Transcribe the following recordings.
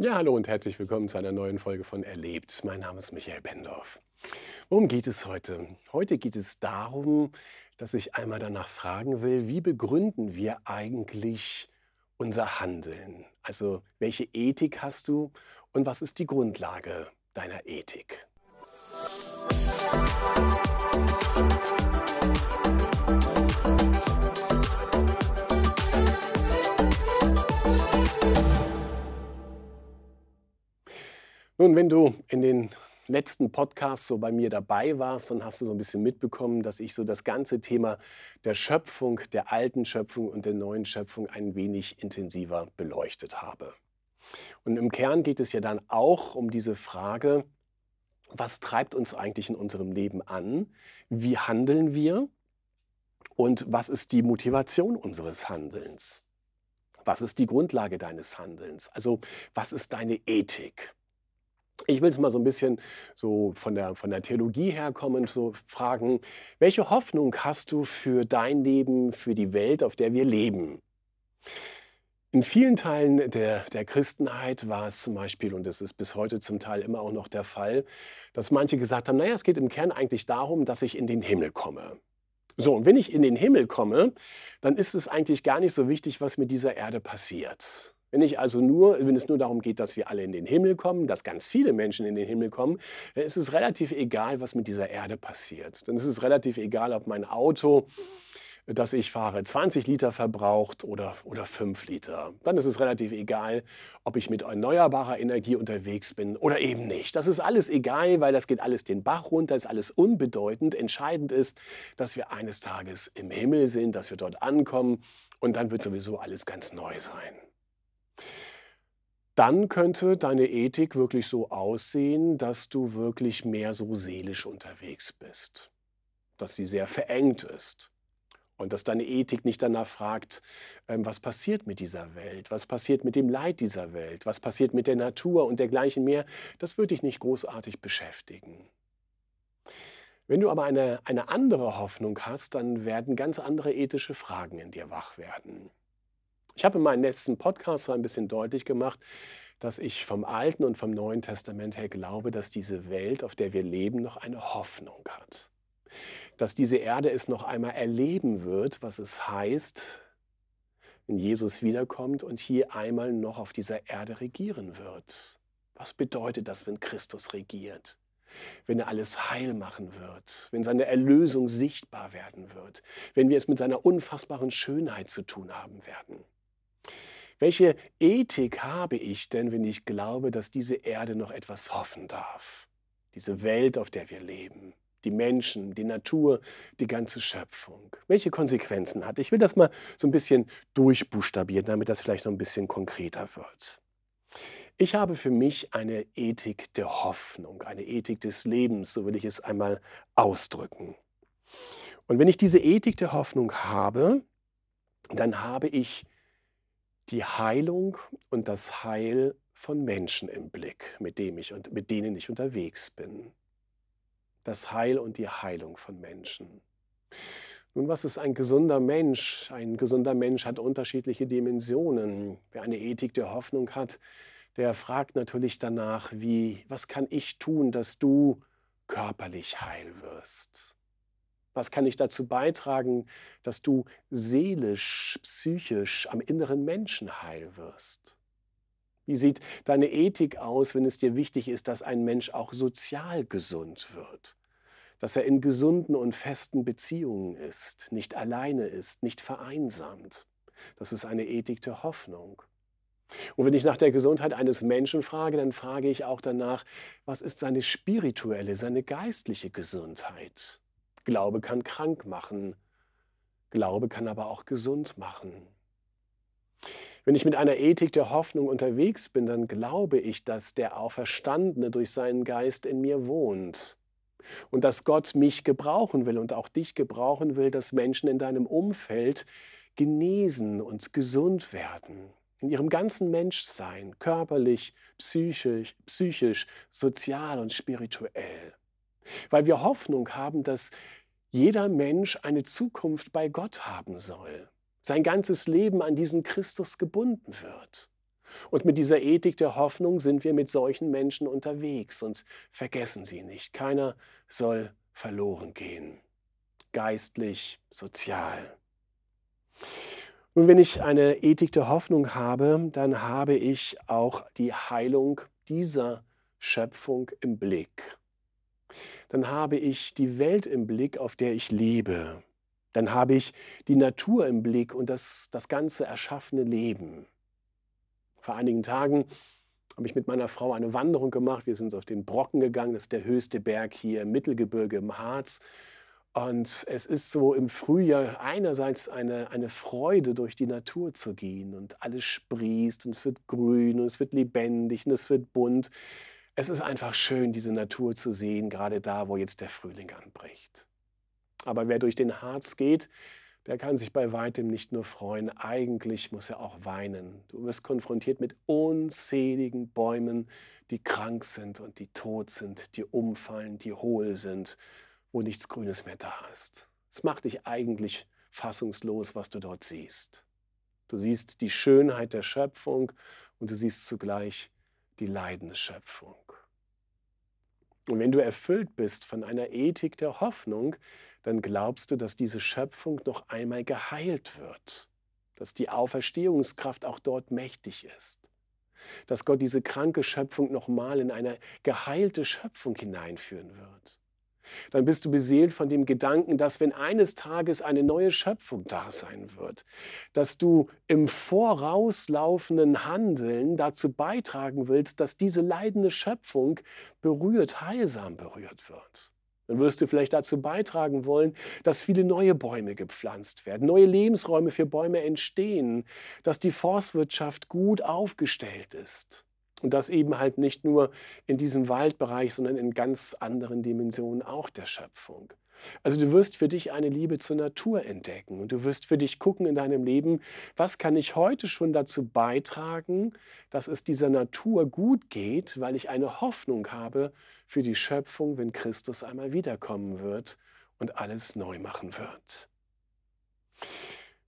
Ja, hallo und herzlich willkommen zu einer neuen Folge von Erlebt. Mein Name ist Michael Bendorf. Worum geht es heute? Heute geht es darum, dass ich einmal danach fragen will, wie begründen wir eigentlich unser Handeln? Also welche Ethik hast du und was ist die Grundlage deiner Ethik? Nun, wenn du in den letzten Podcasts so bei mir dabei warst, dann hast du so ein bisschen mitbekommen, dass ich so das ganze Thema der Schöpfung, der alten Schöpfung und der neuen Schöpfung ein wenig intensiver beleuchtet habe. Und im Kern geht es ja dann auch um diese Frage, was treibt uns eigentlich in unserem Leben an? Wie handeln wir? Und was ist die Motivation unseres Handelns? Was ist die Grundlage deines Handelns? Also was ist deine Ethik? Ich will es mal so ein bisschen so von der, von der Theologie herkommend so fragen, welche Hoffnung hast du für dein Leben, für die Welt, auf der wir leben? In vielen Teilen der, der Christenheit war es zum Beispiel, und es ist bis heute zum Teil immer auch noch der Fall, dass manche gesagt haben, naja, es geht im Kern eigentlich darum, dass ich in den Himmel komme. So, und wenn ich in den Himmel komme, dann ist es eigentlich gar nicht so wichtig, was mit dieser Erde passiert. Wenn, ich also nur, wenn es nur darum geht, dass wir alle in den Himmel kommen, dass ganz viele Menschen in den Himmel kommen, dann ist es relativ egal, was mit dieser Erde passiert. Dann ist es relativ egal, ob mein Auto, das ich fahre, 20 Liter verbraucht oder, oder 5 Liter. Dann ist es relativ egal, ob ich mit erneuerbarer Energie unterwegs bin oder eben nicht. Das ist alles egal, weil das geht alles den Bach runter, ist alles unbedeutend. Entscheidend ist, dass wir eines Tages im Himmel sind, dass wir dort ankommen und dann wird sowieso alles ganz neu sein dann könnte deine Ethik wirklich so aussehen, dass du wirklich mehr so seelisch unterwegs bist, dass sie sehr verengt ist und dass deine Ethik nicht danach fragt, ähm, was passiert mit dieser Welt, was passiert mit dem Leid dieser Welt, was passiert mit der Natur und dergleichen mehr, das würde dich nicht großartig beschäftigen. Wenn du aber eine, eine andere Hoffnung hast, dann werden ganz andere ethische Fragen in dir wach werden. Ich habe in meinem letzten Podcast so ein bisschen deutlich gemacht, dass ich vom Alten und vom Neuen Testament her glaube, dass diese Welt, auf der wir leben, noch eine Hoffnung hat. Dass diese Erde es noch einmal erleben wird, was es heißt, wenn Jesus wiederkommt und hier einmal noch auf dieser Erde regieren wird. Was bedeutet das, wenn Christus regiert? Wenn er alles heil machen wird, wenn seine Erlösung sichtbar werden wird, wenn wir es mit seiner unfassbaren Schönheit zu tun haben werden. Welche Ethik habe ich denn, wenn ich glaube, dass diese Erde noch etwas hoffen darf? Diese Welt, auf der wir leben, die Menschen, die Natur, die ganze Schöpfung. Welche Konsequenzen hat? Ich will das mal so ein bisschen durchbuchstabieren, damit das vielleicht noch ein bisschen konkreter wird. Ich habe für mich eine Ethik der Hoffnung, eine Ethik des Lebens, so will ich es einmal ausdrücken. Und wenn ich diese Ethik der Hoffnung habe, dann habe ich die Heilung und das Heil von Menschen im Blick, mit, dem ich, und mit denen ich unterwegs bin. Das Heil und die Heilung von Menschen. Nun, was ist ein gesunder Mensch? Ein gesunder Mensch hat unterschiedliche Dimensionen. Wer eine Ethik der Hoffnung hat, der fragt natürlich danach, wie, was kann ich tun, dass du körperlich heil wirst? Was kann ich dazu beitragen, dass du seelisch, psychisch am inneren Menschen heil wirst? Wie sieht deine Ethik aus, wenn es dir wichtig ist, dass ein Mensch auch sozial gesund wird? Dass er in gesunden und festen Beziehungen ist, nicht alleine ist, nicht vereinsamt. Das ist eine Ethik der Hoffnung. Und wenn ich nach der Gesundheit eines Menschen frage, dann frage ich auch danach, was ist seine spirituelle, seine geistliche Gesundheit? Glaube kann krank machen. Glaube kann aber auch gesund machen. Wenn ich mit einer Ethik der Hoffnung unterwegs bin, dann glaube ich, dass der Auferstandene durch seinen Geist in mir wohnt und dass Gott mich gebrauchen will und auch dich gebrauchen will, dass Menschen in deinem Umfeld genesen und gesund werden. In ihrem ganzen Menschsein, körperlich, psychisch, psychisch, sozial und spirituell. Weil wir Hoffnung haben, dass jeder Mensch eine Zukunft bei Gott haben soll, sein ganzes Leben an diesen Christus gebunden wird. Und mit dieser Ethik der Hoffnung sind wir mit solchen Menschen unterwegs und vergessen sie nicht. Keiner soll verloren gehen, geistlich, sozial. Nun, wenn ich eine Ethik der Hoffnung habe, dann habe ich auch die Heilung dieser Schöpfung im Blick. Dann habe ich die Welt im Blick, auf der ich lebe. Dann habe ich die Natur im Blick und das, das ganze erschaffene Leben. Vor einigen Tagen habe ich mit meiner Frau eine Wanderung gemacht. Wir sind auf den Brocken gegangen, das ist der höchste Berg hier im Mittelgebirge im Harz. Und es ist so im Frühjahr einerseits eine, eine Freude, durch die Natur zu gehen und alles sprießt und es wird grün und es wird lebendig und es wird bunt. Es ist einfach schön, diese Natur zu sehen, gerade da, wo jetzt der Frühling anbricht. Aber wer durch den Harz geht, der kann sich bei weitem nicht nur freuen, eigentlich muss er auch weinen. Du wirst konfrontiert mit unzähligen Bäumen, die krank sind und die tot sind, die umfallen, die hohl sind, wo nichts Grünes mehr da ist. Es macht dich eigentlich fassungslos, was du dort siehst. Du siehst die Schönheit der Schöpfung und du siehst zugleich die leidende Schöpfung. Und wenn du erfüllt bist von einer Ethik der Hoffnung, dann glaubst du, dass diese Schöpfung noch einmal geheilt wird, dass die Auferstehungskraft auch dort mächtig ist, dass Gott diese kranke Schöpfung nochmal in eine geheilte Schöpfung hineinführen wird dann bist du beseelt von dem Gedanken, dass wenn eines Tages eine neue Schöpfung da sein wird, dass du im vorauslaufenden Handeln dazu beitragen willst, dass diese leidende Schöpfung berührt, heilsam berührt wird. Dann wirst du vielleicht dazu beitragen wollen, dass viele neue Bäume gepflanzt werden, neue Lebensräume für Bäume entstehen, dass die Forstwirtschaft gut aufgestellt ist. Und das eben halt nicht nur in diesem Waldbereich, sondern in ganz anderen Dimensionen auch der Schöpfung. Also du wirst für dich eine Liebe zur Natur entdecken und du wirst für dich gucken in deinem Leben, was kann ich heute schon dazu beitragen, dass es dieser Natur gut geht, weil ich eine Hoffnung habe für die Schöpfung, wenn Christus einmal wiederkommen wird und alles neu machen wird.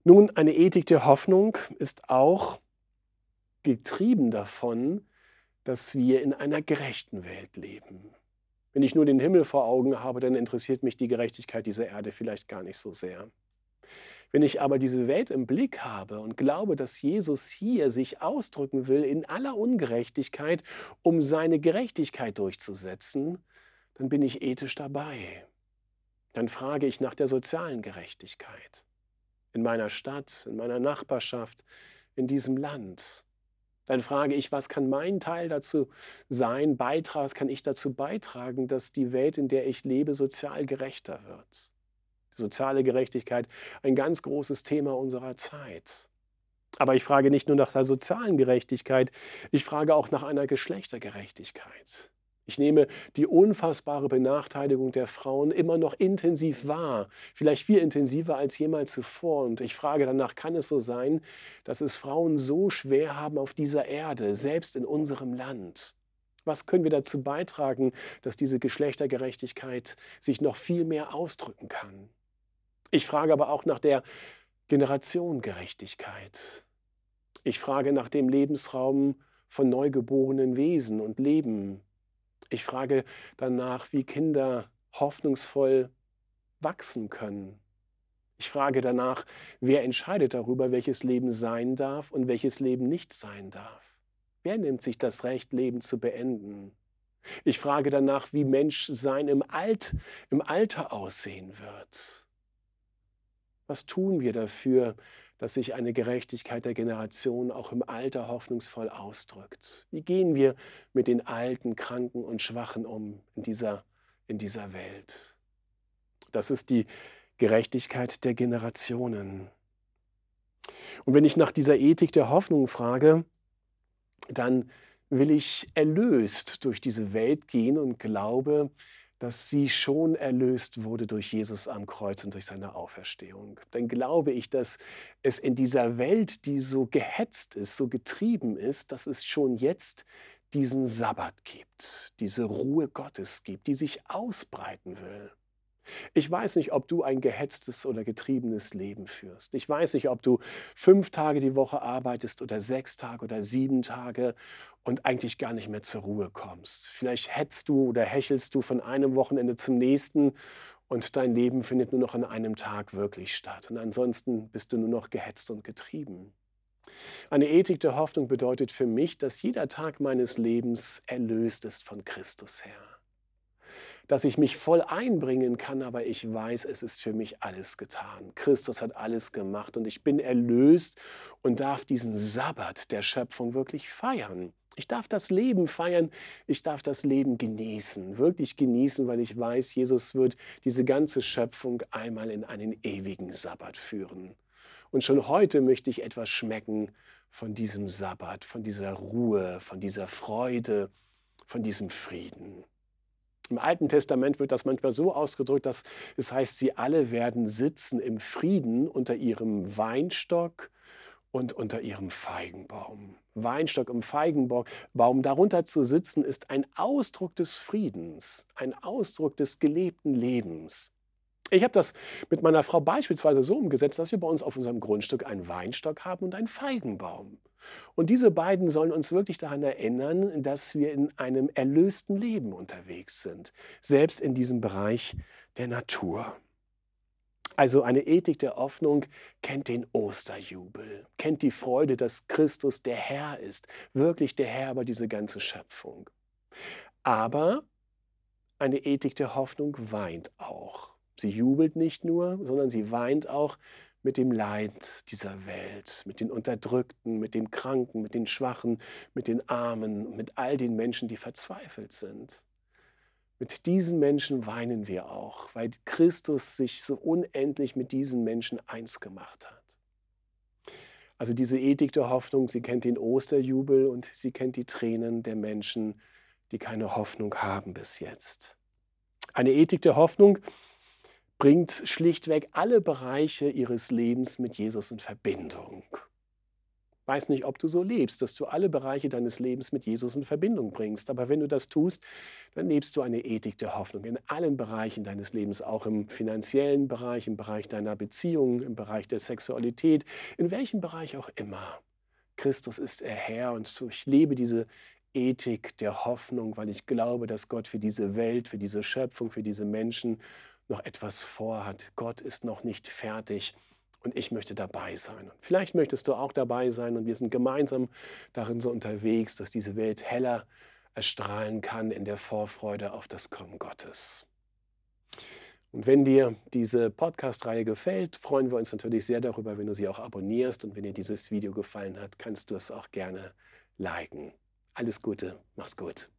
Nun, eine Ethik der Hoffnung ist auch getrieben davon, dass wir in einer gerechten Welt leben. Wenn ich nur den Himmel vor Augen habe, dann interessiert mich die Gerechtigkeit dieser Erde vielleicht gar nicht so sehr. Wenn ich aber diese Welt im Blick habe und glaube, dass Jesus hier sich ausdrücken will in aller Ungerechtigkeit, um seine Gerechtigkeit durchzusetzen, dann bin ich ethisch dabei. Dann frage ich nach der sozialen Gerechtigkeit in meiner Stadt, in meiner Nachbarschaft, in diesem Land. Dann frage ich, was kann mein Teil dazu sein, Beitrag, was kann ich dazu beitragen, dass die Welt, in der ich lebe, sozial gerechter wird. Soziale Gerechtigkeit, ein ganz großes Thema unserer Zeit. Aber ich frage nicht nur nach der sozialen Gerechtigkeit, ich frage auch nach einer Geschlechtergerechtigkeit. Ich nehme die unfassbare Benachteiligung der Frauen immer noch intensiv wahr, vielleicht viel intensiver als jemals zuvor. Und ich frage danach, kann es so sein, dass es Frauen so schwer haben auf dieser Erde, selbst in unserem Land? Was können wir dazu beitragen, dass diese Geschlechtergerechtigkeit sich noch viel mehr ausdrücken kann? Ich frage aber auch nach der Generationengerechtigkeit. Ich frage nach dem Lebensraum von neugeborenen Wesen und Leben, ich frage danach, wie Kinder hoffnungsvoll wachsen können. Ich frage danach, wer entscheidet darüber, welches Leben sein darf und welches Leben nicht sein darf. Wer nimmt sich das Recht, Leben zu beenden? Ich frage danach, wie Menschsein im, Alt, im Alter aussehen wird. Was tun wir dafür, dass sich eine Gerechtigkeit der Generation auch im Alter hoffnungsvoll ausdrückt. Wie gehen wir mit den Alten, Kranken und Schwachen um in dieser, in dieser Welt? Das ist die Gerechtigkeit der Generationen. Und wenn ich nach dieser Ethik der Hoffnung frage, dann will ich erlöst durch diese Welt gehen und glaube, dass sie schon erlöst wurde durch Jesus am Kreuz und durch seine Auferstehung. Dann glaube ich, dass es in dieser Welt, die so gehetzt ist, so getrieben ist, dass es schon jetzt diesen Sabbat gibt, diese Ruhe Gottes gibt, die sich ausbreiten will. Ich weiß nicht, ob du ein gehetztes oder getriebenes Leben führst. Ich weiß nicht, ob du fünf Tage die Woche arbeitest oder sechs Tage oder sieben Tage und eigentlich gar nicht mehr zur Ruhe kommst. Vielleicht hetzt du oder hechelst du von einem Wochenende zum nächsten und dein Leben findet nur noch an einem Tag wirklich statt. Und ansonsten bist du nur noch gehetzt und getrieben. Eine Ethik der Hoffnung bedeutet für mich, dass jeder Tag meines Lebens erlöst ist von Christus her dass ich mich voll einbringen kann, aber ich weiß, es ist für mich alles getan. Christus hat alles gemacht und ich bin erlöst und darf diesen Sabbat der Schöpfung wirklich feiern. Ich darf das Leben feiern, ich darf das Leben genießen, wirklich genießen, weil ich weiß, Jesus wird diese ganze Schöpfung einmal in einen ewigen Sabbat führen. Und schon heute möchte ich etwas schmecken von diesem Sabbat, von dieser Ruhe, von dieser Freude, von diesem Frieden. Im Alten Testament wird das manchmal so ausgedrückt, dass es heißt, sie alle werden sitzen im Frieden unter ihrem Weinstock und unter ihrem Feigenbaum. Weinstock und Feigenbaum, darunter zu sitzen, ist ein Ausdruck des Friedens, ein Ausdruck des gelebten Lebens. Ich habe das mit meiner Frau beispielsweise so umgesetzt, dass wir bei uns auf unserem Grundstück einen Weinstock haben und einen Feigenbaum. Und diese beiden sollen uns wirklich daran erinnern, dass wir in einem erlösten Leben unterwegs sind, selbst in diesem Bereich der Natur. Also eine Ethik der Hoffnung kennt den Osterjubel, kennt die Freude, dass Christus der Herr ist, wirklich der Herr über diese ganze Schöpfung. Aber eine Ethik der Hoffnung weint auch. Sie jubelt nicht nur, sondern sie weint auch, mit dem Leid dieser Welt, mit den Unterdrückten, mit den Kranken, mit den Schwachen, mit den Armen, mit all den Menschen, die verzweifelt sind. Mit diesen Menschen weinen wir auch, weil Christus sich so unendlich mit diesen Menschen eins gemacht hat. Also diese Ethik der Hoffnung, sie kennt den Osterjubel und sie kennt die Tränen der Menschen, die keine Hoffnung haben bis jetzt. Eine Ethik der Hoffnung, bringt schlichtweg alle Bereiche ihres Lebens mit Jesus in Verbindung. Weiß nicht, ob du so lebst, dass du alle Bereiche deines Lebens mit Jesus in Verbindung bringst. Aber wenn du das tust, dann lebst du eine Ethik der Hoffnung in allen Bereichen deines Lebens, auch im finanziellen Bereich, im Bereich deiner Beziehung, im Bereich der Sexualität, in welchem Bereich auch immer. Christus ist der Herr und ich lebe diese Ethik der Hoffnung, weil ich glaube, dass Gott für diese Welt, für diese Schöpfung, für diese Menschen noch etwas vorhat. Gott ist noch nicht fertig und ich möchte dabei sein. Und vielleicht möchtest du auch dabei sein und wir sind gemeinsam darin so unterwegs, dass diese Welt heller erstrahlen kann in der Vorfreude auf das Kommen Gottes. Und wenn dir diese Podcast-Reihe gefällt, freuen wir uns natürlich sehr darüber, wenn du sie auch abonnierst. Und wenn dir dieses Video gefallen hat, kannst du es auch gerne liken. Alles Gute, mach's gut.